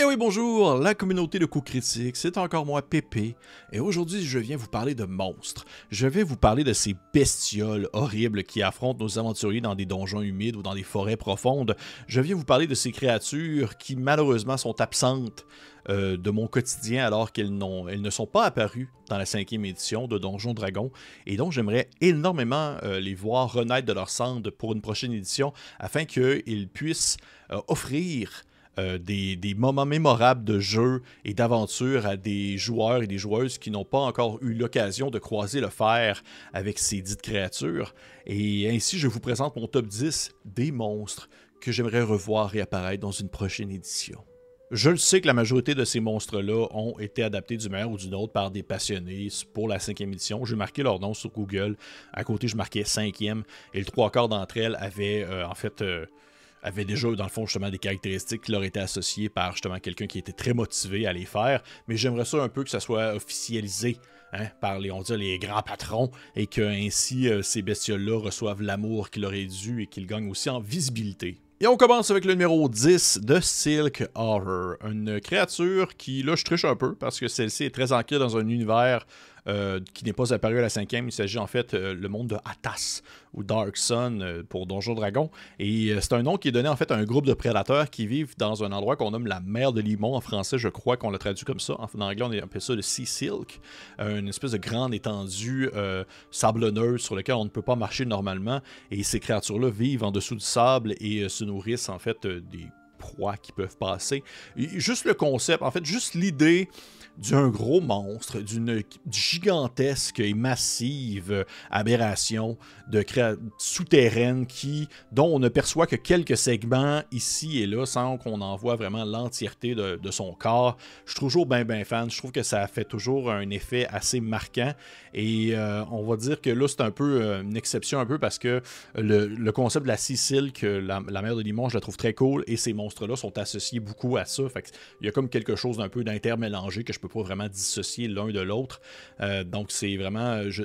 Eh oui, bonjour, la communauté de coups critiques, c'est encore moi, Pépé, et aujourd'hui je viens vous parler de monstres. Je vais vous parler de ces bestioles horribles qui affrontent nos aventuriers dans des donjons humides ou dans des forêts profondes. Je viens vous parler de ces créatures qui malheureusement sont absentes euh, de mon quotidien alors qu'elles ne sont pas apparues dans la cinquième édition de Donjon Dragon, et donc j'aimerais énormément euh, les voir renaître de leur cendre pour une prochaine édition afin qu'ils puissent euh, offrir euh, des, moments mémorables de jeu et d'aventure à des joueurs et des joueuses qui n'ont pas encore eu l'occasion de croiser le fer avec ces dites créatures. Et ainsi, je vous présente mon top 10 des monstres que j'aimerais revoir et apparaître dans une prochaine édition. Je le sais que la majorité de ces monstres-là ont été adaptés du meilleur ou du autre par des passionnés pour la cinquième édition. J'ai marqué leur nom sur Google. À côté, je marquais cinquième. Et le trois quarts d'entre elles avaient euh, en fait euh, avaient déjà, dans le fond, justement, des caractéristiques qui leur étaient associées par justement quelqu'un qui était très motivé à les faire. Mais j'aimerais ça un peu que ça soit officialisé hein, par les, on dit, les grands patrons et que ainsi euh, ces bestioles-là reçoivent l'amour qui leur est dû et qu'ils gagnent aussi en visibilité. Et on commence avec le numéro 10 de Silk Horror, une créature qui, là, je triche un peu parce que celle-ci est très ancrée dans un univers euh, qui n'est pas apparu à la cinquième. Il s'agit en fait euh, le monde de Atas ou Dark Sun euh, pour Donjon Dragon. Et c'est un nom qui est donné en fait à un groupe de prédateurs qui vivent dans un endroit qu'on nomme la mer de Limon en français. Je crois qu'on l'a traduit comme ça. En anglais, on appelle ça le Sea Silk, une espèce de grande étendue sablonneuse sur laquelle on ne peut pas marcher normalement. Et ces créatures-là vivent en dessous du sable et se nourrissent en fait des proies qui peuvent passer. juste le concept, en fait, juste l'idée d'un gros monstre, d'une gigantesque et massive aberration de souterraine qui, dont on ne perçoit que quelques segments ici et là sans qu'on en voit vraiment l'entièreté de, son corps. Je suis toujours bien bien fan. Je trouve que ça fait toujours un effet assez marquant. Et euh, on va dire que là, c'est un peu euh, une exception un peu parce que le, concept de la Sicile, que la, mer de Limon, je la trouve très cool et ces monstres-là sont associés beaucoup à ça. Il y a comme quelque chose d'un peu d'intermélangé que je peux pas vraiment dissocier l'un de l'autre. Euh, donc c'est vraiment, je,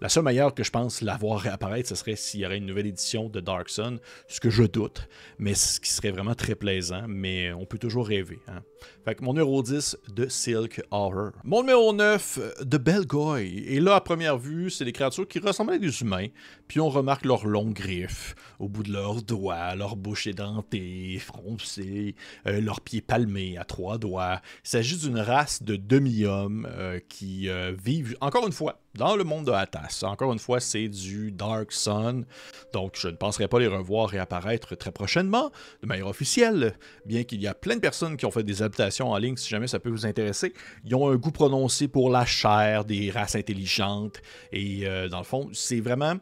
la seule manière que je pense l'avoir réapparaître, ce serait s'il y aurait une nouvelle édition de Dark Sun, ce que je doute, mais ce qui serait vraiment très plaisant, mais on peut toujours rêver. Hein. Fait que mon numéro 10 de Silk Horror. Mon numéro 9 de Belgoy. Et là, à première vue, c'est des créatures qui ressemblent à des humains, puis on remarque leurs longues griffes au bout de leurs doigts, leur bouche édentée, froncée, euh, leurs pieds palmés à trois doigts. Il s'agit d'une race de demi-hommes euh, qui euh, vivent, encore une fois, dans le monde de Atas. Encore une fois, c'est du Dark Sun, donc je ne penserai pas les revoir réapparaître très prochainement, de manière officielle, bien qu'il y a plein de personnes qui ont fait des adaptations en ligne, si jamais ça peut vous intéresser. Ils ont un goût prononcé pour la chair, des races intelligentes, et euh, dans le fond, c'est vraiment...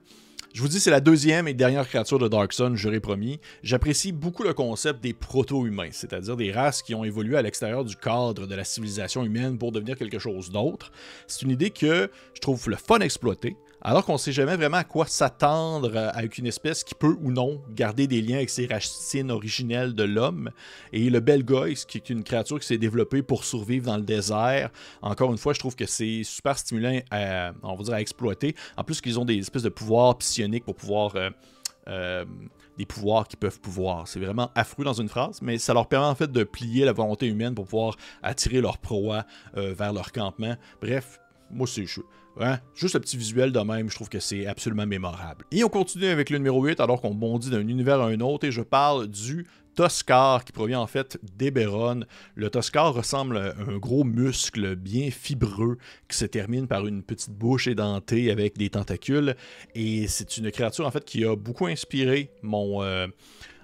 Je vous dis, c'est la deuxième et dernière créature de Dark Sun, j'aurais promis. J'apprécie beaucoup le concept des proto-humains, c'est-à-dire des races qui ont évolué à l'extérieur du cadre de la civilisation humaine pour devenir quelque chose d'autre. C'est une idée que je trouve le fun à exploiter, alors qu'on ne sait jamais vraiment à quoi s'attendre euh, avec une espèce qui peut ou non garder des liens avec ses racines originelles de l'homme. Et le Belgoïs, qui est une créature qui s'est développée pour survivre dans le désert, encore une fois, je trouve que c'est super stimulant à, on va dire, à exploiter. En plus qu'ils ont des espèces de pouvoirs psioniques pour pouvoir... Euh, euh, des pouvoirs qui peuvent pouvoir. C'est vraiment affreux dans une phrase, mais ça leur permet en fait de plier la volonté humaine pour pouvoir attirer leur proie vers leur campement. Bref, moi c'est Hein? Juste le petit visuel de même, je trouve que c'est absolument mémorable. Et on continue avec le numéro 8 alors qu'on bondit d'un univers à un autre et je parle du Toscar qui provient en fait d'Eberron. Le Toscar ressemble à un gros muscle bien fibreux qui se termine par une petite bouche édentée avec des tentacules et c'est une créature en fait qui a beaucoup inspiré mon... Euh,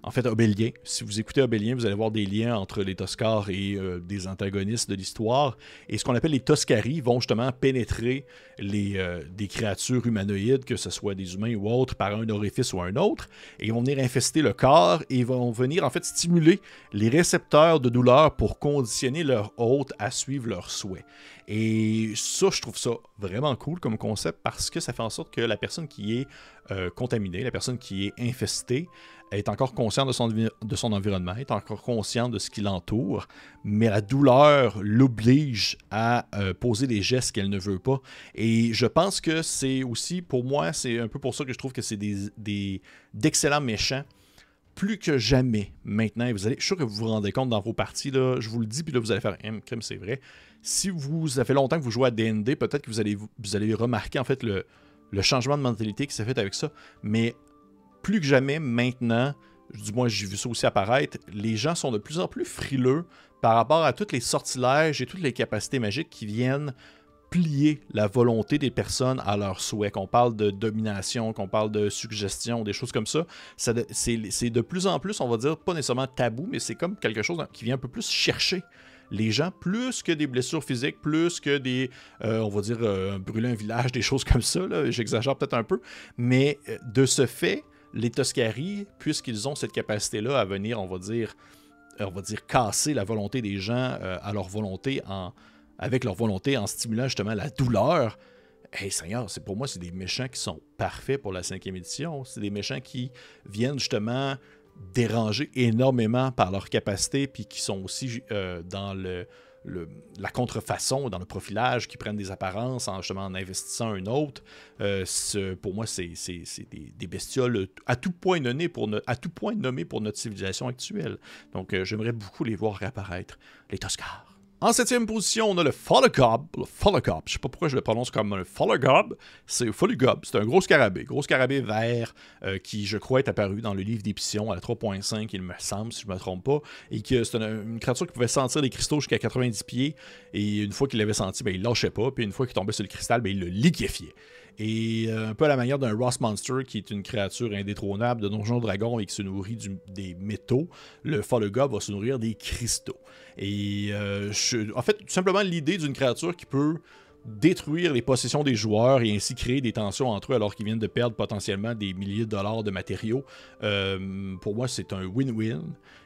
en fait, Obélien. Si vous écoutez Obélien, vous allez voir des liens entre les Toscars et euh, des antagonistes de l'histoire. Et ce qu'on appelle les Toscari vont justement pénétrer les, euh, des créatures humanoïdes, que ce soit des humains ou autres, par un orifice ou un autre. Et ils vont venir infester le corps et vont venir en fait stimuler les récepteurs de douleur pour conditionner leur hôte à suivre leurs souhaits. Et ça, je trouve ça vraiment cool comme concept parce que ça fait en sorte que la personne qui est euh, contaminée, la personne qui est infestée, est encore consciente de son, de son environnement, est encore consciente de ce qui l'entoure, mais la douleur l'oblige à euh, poser des gestes qu'elle ne veut pas. Et je pense que c'est aussi, pour moi, c'est un peu pour ça que je trouve que c'est des, d'excellents méchants plus que jamais maintenant, et vous allez, je suis sûr que vous vous rendez compte dans vos parties, là, je vous le dis, puis là vous allez faire un crime, c'est vrai. Si vous, fait longtemps que vous jouez à DND, peut-être que vous allez, vous remarquer en fait le, le changement de mentalité qui s'est fait avec ça. Mais plus que jamais maintenant, du moins j'ai vu ça aussi apparaître, les gens sont de plus en plus frileux par rapport à tous les sortilèges et toutes les capacités magiques qui viennent plier la volonté des personnes à leurs souhaits. Qu'on parle de domination, qu'on parle de suggestion, des choses comme ça. c'est de plus en plus, on va dire, pas nécessairement tabou, mais c'est comme quelque chose qui vient un peu plus chercher les gens, plus que des blessures physiques, plus que des, euh, on va dire, euh, brûler un village, des choses comme ça. J'exagère peut-être un peu. Mais euh, de ce fait, les Toscari, puisqu'ils ont cette capacité-là à venir, on va dire, on va dire, casser la volonté des gens à leur volonté en, avec leur volonté en stimulant justement la douleur. Hey Seigneur, c'est pour moi, c'est des méchants qui sont parfaits pour la cinquième édition. C'est des méchants qui viennent justement dérangés énormément par leur capacité, puis qui sont aussi euh, dans le, la contrefaçon, dans le profilage, qui prennent des apparences en, justement en investissant un autre. Euh, pour moi, c'est des, bestioles à tout point nommées pour, pour notre civilisation actuelle. Donc, euh, j'aimerais beaucoup les voir réapparaître. Les Toscars. En septième position, on a le Follogob. Le je sais pas pourquoi je le prononce comme le. C'est c'est un gros scarabée. Gros scarabée vert euh, qui, je crois, est apparu dans le livre d'Épition à la 3.5, il me semble, si je ne me trompe pas. Et que c'est une, créature qui pouvait sentir des cristaux jusqu'à 90 pieds. Et une fois qu'il l'avait senti, ben, il lâchait pas. Puis une fois qu'il tombait sur le cristal, ben, il le liquéfiait. Et euh, un peu à la manière d'un Ross Monster, qui est une créature indétrônable de Donjon Dragon et qui se nourrit des métaux, le Follogob va se nourrir des cristaux. Et euh, en fait, tout simplement l'idée d'une créature qui peut détruire les possessions des joueurs et ainsi créer des tensions entre eux alors qu'ils viennent de perdre potentiellement des milliers de dollars de matériaux. Euh, pour moi, c'est un win-win.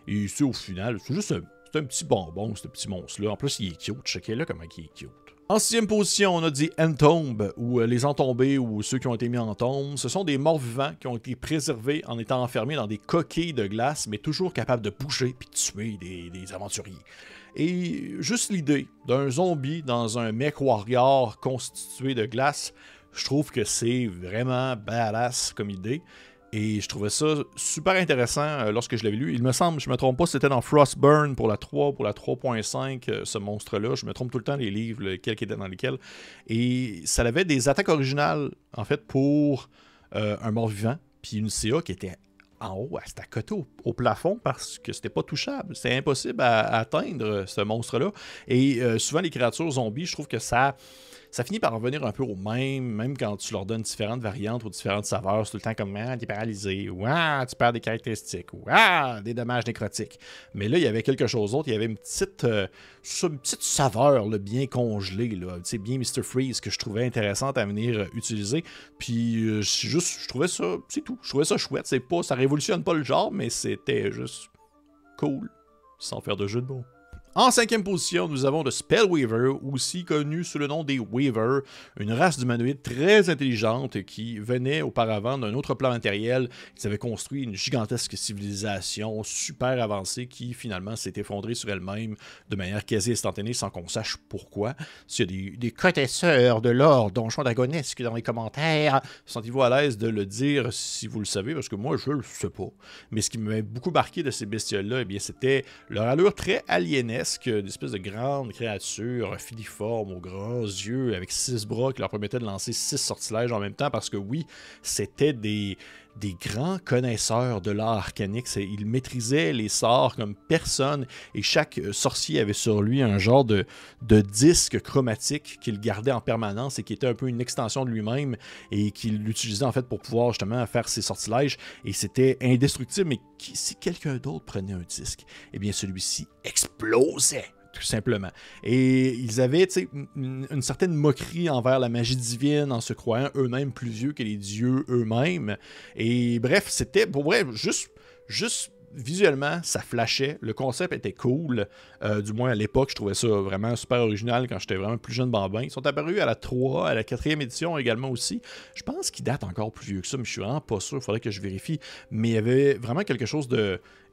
Et c'est au final, c'est juste un, un, petit bonbon, ce petit monstre-là. En plus, il est cute. Checkez-le comment il est cute. En sixième position, on a dit Entomb, ou euh, les entombés, ou ceux qui ont été mis en tombe. Ce sont des morts vivants qui ont été préservés en étant enfermés dans des coquilles de glace, mais toujours capables de bouger puis de tuer des, aventuriers. Et juste l'idée d'un zombie dans un mech warrior constitué de glace, je trouve que c'est vraiment badass comme idée. Et je trouvais ça super intéressant euh, lorsque je l'avais lu. Il me semble, je me trompe pas, c'était dans Frostburn pour la 3, pour la 3.5, euh, ce monstre-là. Je me trompe tout le temps les livres, lesquels qui étaient dans lesquels. Et ça avait des attaques originales, en fait, pour euh, un mort-vivant, puis une CA qui était en haut, à côté au, plafond parce que c'était pas touchable. C'était impossible à, atteindre ce monstre-là. Et souvent, les créatures zombies, je trouve que ça ça finit par revenir un peu au même, même quand tu leur donnes différentes variantes ou différentes saveurs. C'est tout le temps comme Ah, t'es paralysé, ou Ah, tu perds des caractéristiques, ou Ah, des dommages nécrotiques. Mais là, il y avait quelque chose d'autre. Il y avait une petite, euh, une petite saveur bien congelée, là, bien Mr. Freeze que je trouvais intéressante à venir euh, utiliser. Puis euh, juste, je trouvais ça, c'est tout. Je trouvais ça chouette. Pas, ça révolutionne pas le genre, mais c'était juste cool, sans faire de jeu de mots. En cinquième position, nous avons le Spellweaver, aussi connu sous le nom des Weaver, une race d'humanoïdes très intelligente qui venait auparavant d'un autre plan matériel. Ils avaient construit une gigantesque civilisation super avancée qui finalement s'est effondrée sur elle-même de manière quasi instantanée sans qu'on sache pourquoi. S'il y a des, des de l'or donjon dragonesque dans les commentaires, sentez-vous à l'aise de le dire si vous le savez, parce que moi je le sais pas. Mais ce qui m'a beaucoup marqué de ces bestioles-là, eh c'était leur allure très aliénesque une espèce de grande créature filiforme aux grands yeux avec six bras qui leur permettaient de lancer six sortilèges en même temps parce que oui, c'était des, des grands connaisseurs de l'art arcanique. Ils maîtrisaient les sorts comme personne et chaque euh, sorcier avait sur lui un genre de, de disque chromatique qu'il gardait en permanence et qui était un peu une extension de lui-même et qu'il utilisait en fait pour pouvoir justement faire ses sortilèges. Et c'était indestructible, mais si quelqu'un d'autre prenait un disque, eh bien celui-ci explosait simplement. Et ils avaient une, certaine moquerie envers la magie divine en se croyant eux-mêmes plus vieux que les dieux eux-mêmes. Et bref, c'était pour vrai juste, visuellement, ça flashait. Le concept était cool. Euh, du moins à l'époque, je trouvais ça vraiment super original quand j'étais vraiment plus jeune bambin. Ils sont apparus à la 3, à la 4e édition également aussi. Je pense qu'ils datent encore plus vieux que ça, mais je suis vraiment pas sûr. Il faudrait que je vérifie. Mais il y avait vraiment quelque chose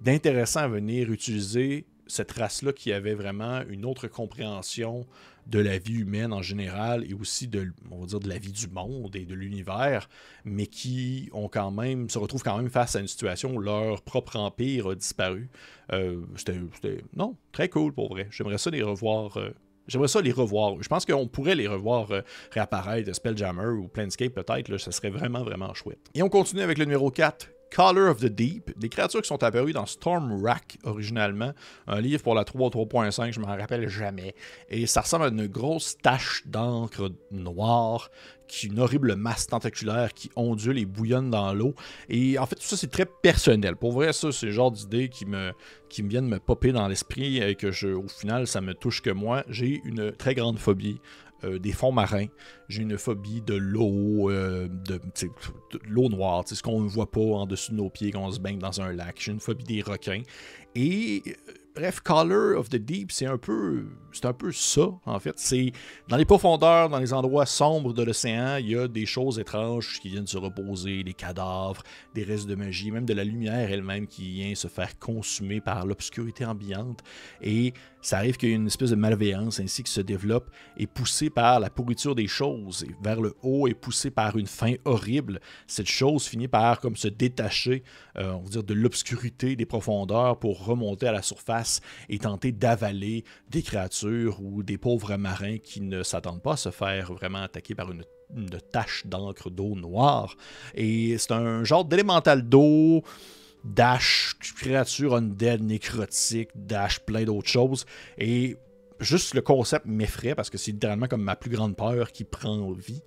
d'intéressant à venir utiliser cette race-là qui avait vraiment une autre compréhension de la vie humaine en général et aussi de, on va dire, de la vie du monde et de l'univers, mais qui ont quand même, se retrouvent quand même face à une situation où leur propre empire a disparu. Euh, c'était, non, très cool pour vrai. J'aimerais ça les revoir. Euh, j'aimerais ça les revoir. Je pense qu'on pourrait les revoir euh, réapparaître, Spelljammer ou Planescape peut-être. Ça serait vraiment, vraiment chouette. Et on continue avec le numéro 4, Color of the Deep, des créatures qui sont apparues dans Storm Rack originalement, un livre pour la 3 3.5, je m'en rappelle jamais. Et ça ressemble à une grosse tache d'encre noire, qui une horrible masse tentaculaire qui ondule et bouillonne dans l'eau. Et en fait, tout ça, c'est très personnel. Pour vrai, ça, c'est le genre d'idées qui me, qui me viennent me popper dans l'esprit et que, je, au final, ça me touche que moi. J'ai une très grande phobie euh, des fonds marins. J'ai une phobie de l'eau, euh, de, l'eau noire, ce qu'on ne voit pas en dessous de nos pieds quand on se baigne dans un lac. J'ai une phobie des requins. Et euh, bref, Color of the Deep, c'est un peu, c'est un peu ça en fait. C'est dans les profondeurs, dans les endroits sombres de l'océan, il y a des choses étranges qui viennent se reposer, des cadavres, des restes de magie, même de la lumière elle-même qui vient se faire consumer par l'obscurité ambiante. Et ça arrive qu'il y ait une espèce de malveillance ainsi qui se développe et poussée par la pourriture des choses et vers le haut et poussée par une fin horrible. Cette chose finit par comme se détacher, euh, on va dire, de l'obscurité des profondeurs pour remonter à la surface et tenter d'avaler des créatures ou des pauvres marins qui ne s'attendent pas à se faire vraiment attaquer par une tache d'encre d'eau noire. Et c'est un genre d'élémental d'eau Dash, créature undead, nécrotique, Dash, plein d'autres choses. Et juste le concept m'effraie parce que c'est littéralement comme ma plus grande peur qui prend vie.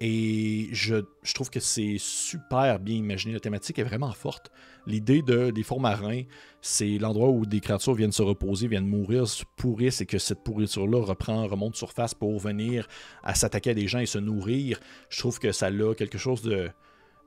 Et je, trouve que c'est super bien imaginé. La thématique est vraiment forte. L'idée de, des fonds marins, c'est l'endroit où des créatures viennent se reposer, viennent mourir, se pourrissent et que cette pourriture-là reprend, remonte surface pour venir à s'attaquer à des gens et se nourrir. Je trouve que ça a quelque chose de,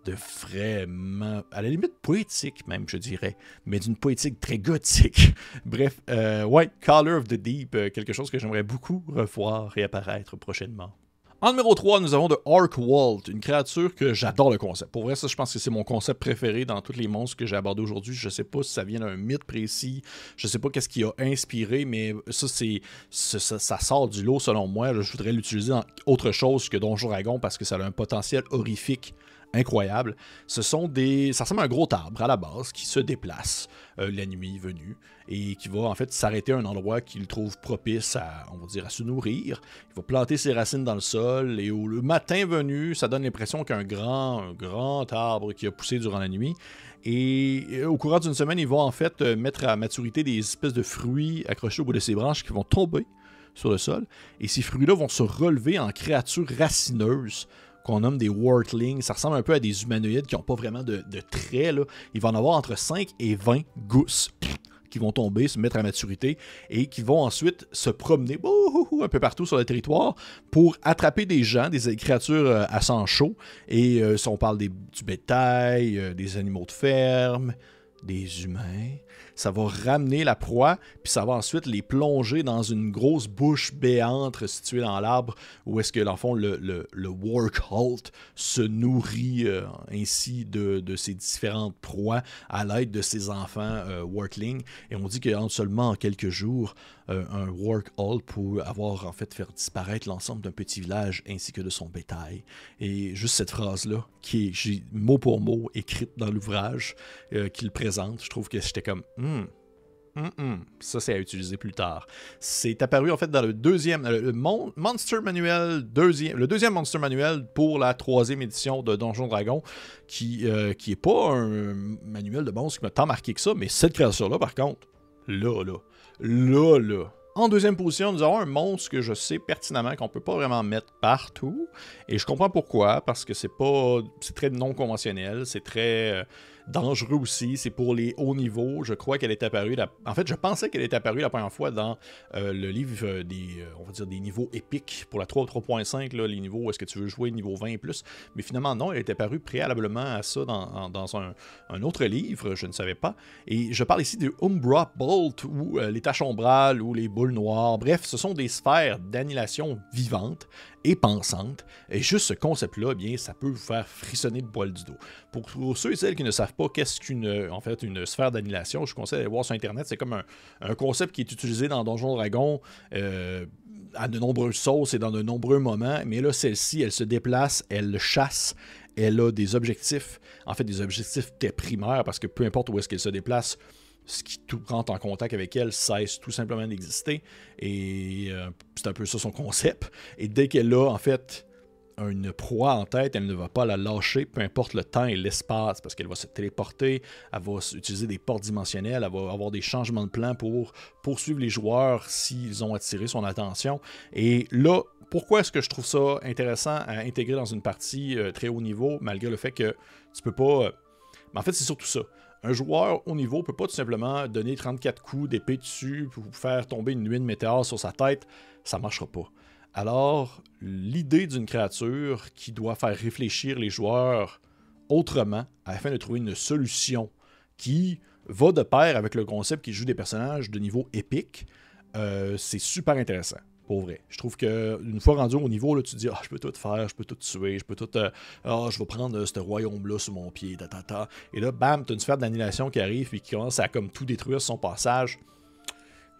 de vraiment, à la limite poétique même, je dirais, mais d'une poétique très gothique. Bref, euh, ouais, Color of the Deep, euh, quelque chose que j'aimerais beaucoup revoir et apparaître prochainement. En numéro 3, nous avons de Walt, une créature que j'adore le concept. Pour vrai, ça, je pense que c'est mon concept préféré dans tous les monstres que j'ai abordés aujourd'hui. Je sais pas si ça vient d'un mythe précis, je sais pas qu'est-ce qui a inspiré, mais ça, c'est ça, ça, sort du lot selon moi. Je voudrais l'utiliser dans autre chose que Donjon Dragon parce que ça a un potentiel horrifique incroyable. Ce sont des. Ça ressemble à un gros arbre à la base qui se déplace euh, la nuit venue et qui va en fait s'arrêter à un endroit qu'il trouve propice à, on va dire, à se nourrir. Il va planter ses racines dans le sol et au le matin venu, ça donne l'impression qu'un grand, un grand arbre qui a poussé durant la nuit. Et au courant d'une semaine, il va en fait euh, mettre à maturité des espèces de fruits accrochés au bout de ses branches qui vont tomber sur le sol. Et ces fruits-là vont se relever en créatures racineuses qu'on nomme des Wartlings. Ça ressemble un peu à des humanoïdes qui n'ont pas vraiment de, traits. Là. Il va en avoir entre 5 et 20 gousses qui vont tomber, se mettre à maturité et qui vont ensuite se promener un peu partout sur le territoire pour attraper des gens, des créatures euh, à sang chaud. Et euh, si on parle du bétail, euh, des animaux de ferme, des humains, ça va ramener la proie, puis ça va ensuite les plonger dans une grosse bouche béante située dans l'arbre, où est-ce que, dans le fond, le, le, se nourrit euh, ainsi de, ses différentes proies à l'aide de ses enfants euh, Et on dit qu'en seulement quelques jours, euh, un work hall pour avoir en fait faire disparaître l'ensemble d'un petit village ainsi que de son bétail. Et juste cette phrase-là, qui est mot pour mot écrite dans l'ouvrage euh, qu'il présente, je trouve que j'étais comme hmm, hmm, hmm. ça, c'est à utiliser plus tard. C'est apparu en fait dans le deuxième, euh, Monster Manuel, le deuxième Monster Manuel pour la troisième édition de Donjon Dragon, qui, qui est pas un manuel de monstre qui m'a tant marqué que ça, mais cette créature-là, par contre, là, là, là, là. En deuxième position, nous avons un monstre que je sais pertinemment qu'on peut pas vraiment mettre partout. Et je comprends pourquoi, parce que c'est pas. C'est très non conventionnel, c'est très. Euh, dangereux aussi. C'est pour les hauts niveaux. Je crois qu'elle est apparue. En fait, je pensais qu'elle était apparue la première fois dans euh, le livre euh, des, euh, on va dire des niveaux épiques pour la 3 3.5, les niveaux où est-ce que tu veux jouer niveau 20 et plus. Mais finalement, non, elle est apparue préalablement à ça dans, un, autre livre. Je ne savais pas. Et je parle ici de Umbra Bolt ou les taches ombrales ou les boules noires. Bref, ce sont des sphères d'annihilation vivantes et pensante. Et juste ce concept-là, eh bien, ça peut vous faire frissonner le poil du dos. Pour, ceux et celles qui ne savent pas qu'est-ce qu'une en fait une sphère d'annihilation, je conseille d'aller voir sur internet. C'est comme un, concept qui est utilisé dans Donjon Dragon euh, à de nombreuses sauces et dans de nombreux moments. Mais là, celle-ci, elle se déplace, elle chasse, elle a des objectifs, en fait des objectifs primaires parce que peu importe où est-ce qu'elle se déplace, ce qui tout rentre en contact avec elle cesse tout simplement d'exister. Et euh, c'est un peu ça son concept. Et dès qu'elle a en fait une proie en tête, elle ne va pas la lâcher, peu importe le temps et l'espace, parce qu'elle va se téléporter, elle va utiliser des portes dimensionnelles, elle va avoir des changements de plan pour poursuivre les joueurs s'ils ont attiré son attention. Et là, pourquoi est-ce que je trouve ça intéressant à intégrer dans une partie euh, très haut niveau, malgré le fait que tu peux pas... Euh, mais en fait, c'est surtout ça. Un joueur haut niveau peut pas tout simplement donner 34 coups d'épée dessus pour faire tomber une nuit de météore sur sa tête. Ça marchera pas. Alors, l'idée d'une créature qui doit faire réfléchir les joueurs autrement afin de trouver une solution qui va de pair avec le concept qui joue des personnages de niveau épique, euh, c'est super intéressant. Pour vrai. Je trouve qu'une fois rendu au niveau, là, tu dis ah, je peux tout faire, je peux tout tuer, je peux tout. Euh, ah, je vais prendre euh, ce royaume-là sous mon pied, ta, Et là, bam, tu une sphère d'annihilation qui arrive et qui commence à comme tout détruire son passage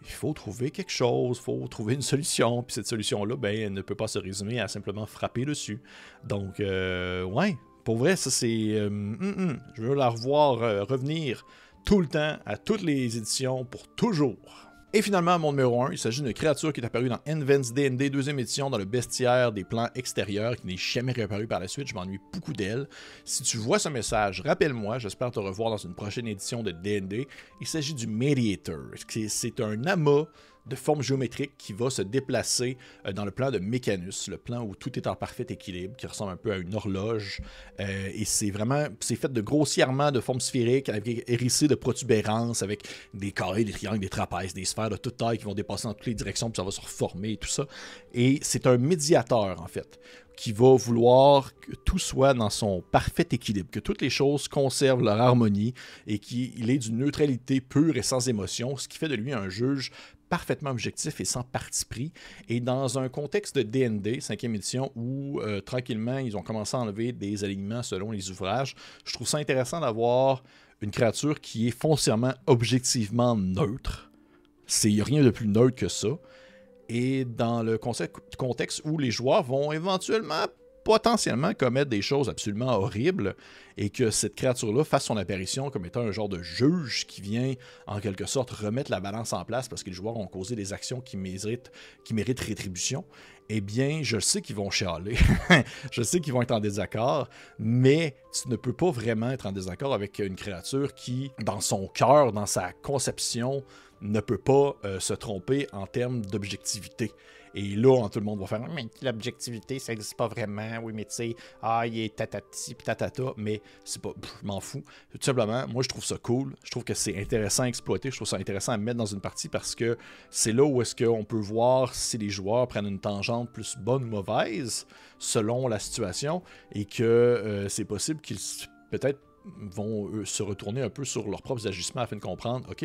il faut trouver quelque chose, il faut trouver une solution. Puis cette solution-là, ben, elle ne peut pas se résumer à simplement frapper dessus. Donc, euh, ouais, pour vrai, ça c'est. Euh, hum, hum, je veux la revoir euh, revenir tout le temps, à toutes les éditions, pour toujours. Et finalement, mon numéro 1, il s'agit d'une créature qui est apparue dans Invents D&D, deuxième édition, dans le bestiaire des plans extérieurs, qui n'est jamais réapparue par la suite. Je m'ennuie beaucoup d'elle. Si tu vois ce message, rappelle-moi, j'espère te revoir dans une prochaine édition de D&D. Il s'agit du Mediator. C'est un amas de forme géométrique qui va se déplacer euh, dans le plan de Mécanus, le plan où tout est en parfait équilibre, qui ressemble un peu à une horloge. Euh, et c'est vraiment, c'est fait de grossièrement de forme sphérique, avec hérissé de protubérances, avec des carrés, des triangles, des trapèzes, des sphères de toute taille qui vont dépasser dans toutes les directions, puis ça va se reformer et tout ça. Et c'est un médiateur, en fait qui va vouloir que tout soit dans son parfait équilibre, que toutes les choses conservent leur harmonie et qu'il ait d'une neutralité pure et sans émotion, ce qui fait de lui un juge parfaitement objectif et sans parti pris. Et dans un contexte de DND, 5e édition, où euh, tranquillement ils ont commencé à enlever des alignements selon les ouvrages, je trouve ça intéressant d'avoir une créature qui est foncièrement objectivement neutre. C'est rien de plus neutre que ça. Et dans le contexte où les joueurs vont éventuellement potentiellement commettre des choses absolument horribles et que cette créature-là fasse son apparition comme étant un genre de juge qui vient en quelque sorte remettre la balance en place parce que les joueurs ont causé des actions qui méritent, rétribution, eh bien, je sais qu'ils vont chialer, je sais qu'ils vont être en désaccord, mais tu ne peux pas vraiment être en désaccord avec une créature qui, dans son cœur, dans sa conception, ne peut pas euh, se tromper en termes d'objectivité. Et là, tout le monde va faire l'objectivité, ça n'existe pas vraiment. Oui, mais tu sais, ah, il est tatati tatata. Mais c'est pas. Je m'en fous. Tout simplement, moi, je trouve ça cool. Je trouve que c'est intéressant à exploiter. Je trouve ça intéressant à mettre dans une partie parce que c'est là où est-ce qu'on peut voir si les joueurs prennent une tangente plus bonne ou mauvaise selon la situation et que euh, c'est possible qu'ils peut-être vont se retourner un peu sur leurs propres agissements afin de comprendre, OK,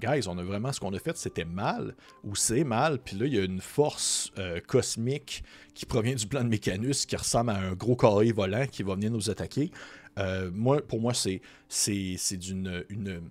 guys, on a vraiment ce qu'on a fait, c'était mal, ou c'est mal, puis là, il y a une force euh, cosmique qui provient du plan de Mécanus qui ressemble à un gros carré volant qui va venir nous attaquer. Euh, moi, pour moi, c'est, d'une une,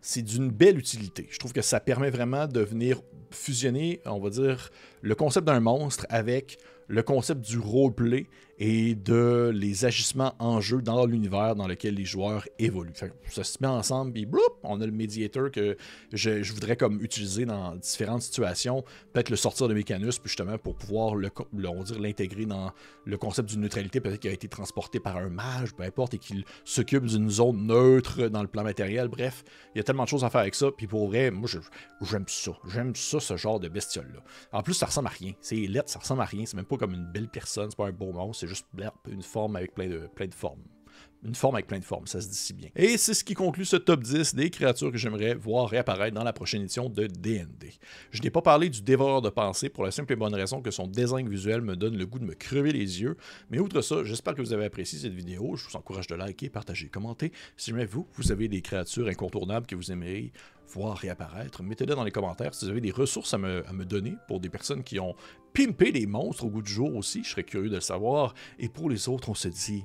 c'est d'une belle utilité. Je trouve que ça permet vraiment de venir fusionner, on va dire, le concept d'un monstre avec le concept du roleplay et de les agissements en jeu dans l'univers dans lequel les joueurs évoluent. ça se met ensemble, puis on a le médiateur que je, voudrais comme utiliser dans différentes situations, peut-être le sortir de Mécanus, puis justement pour pouvoir l'intégrer dans le concept d'une neutralité, peut-être qu'il a été transporté par un mage, peu importe, et qu'il s'occupe d'une zone neutre dans le plan matériel. Bref, il y a tellement de choses à faire avec ça, puis pour vrai, moi j'aime ça, j'aime ça ce genre de bestiole là. En plus, ça ressemble à rien, c'est lettre, ça ressemble à rien, c'est même pas comme une belle personne, c'est pas un beau monstre, c'est juste une forme avec plein de, plein de formes. Une forme avec plein de formes, ça se dit si bien. Et c'est ce qui conclut ce top 10 des créatures que j'aimerais voir réapparaître dans la prochaine édition de D&D. Je n'ai pas parlé du dévoreur de pensée pour la simple et bonne raison que son design visuel me donne le goût de me crever les yeux. Mais outre ça, j'espère que vous avez apprécié cette vidéo. Je vous encourage de liker, partager, commenter. Si jamais vous, vous avez des créatures incontournables que vous aimeriez voir réapparaître, mettez-le dans les commentaires. Si vous avez des ressources à me, à me donner pour des personnes qui ont pimpé des monstres au goût du jour aussi, je serais curieux de le savoir. Et pour les autres, on se dit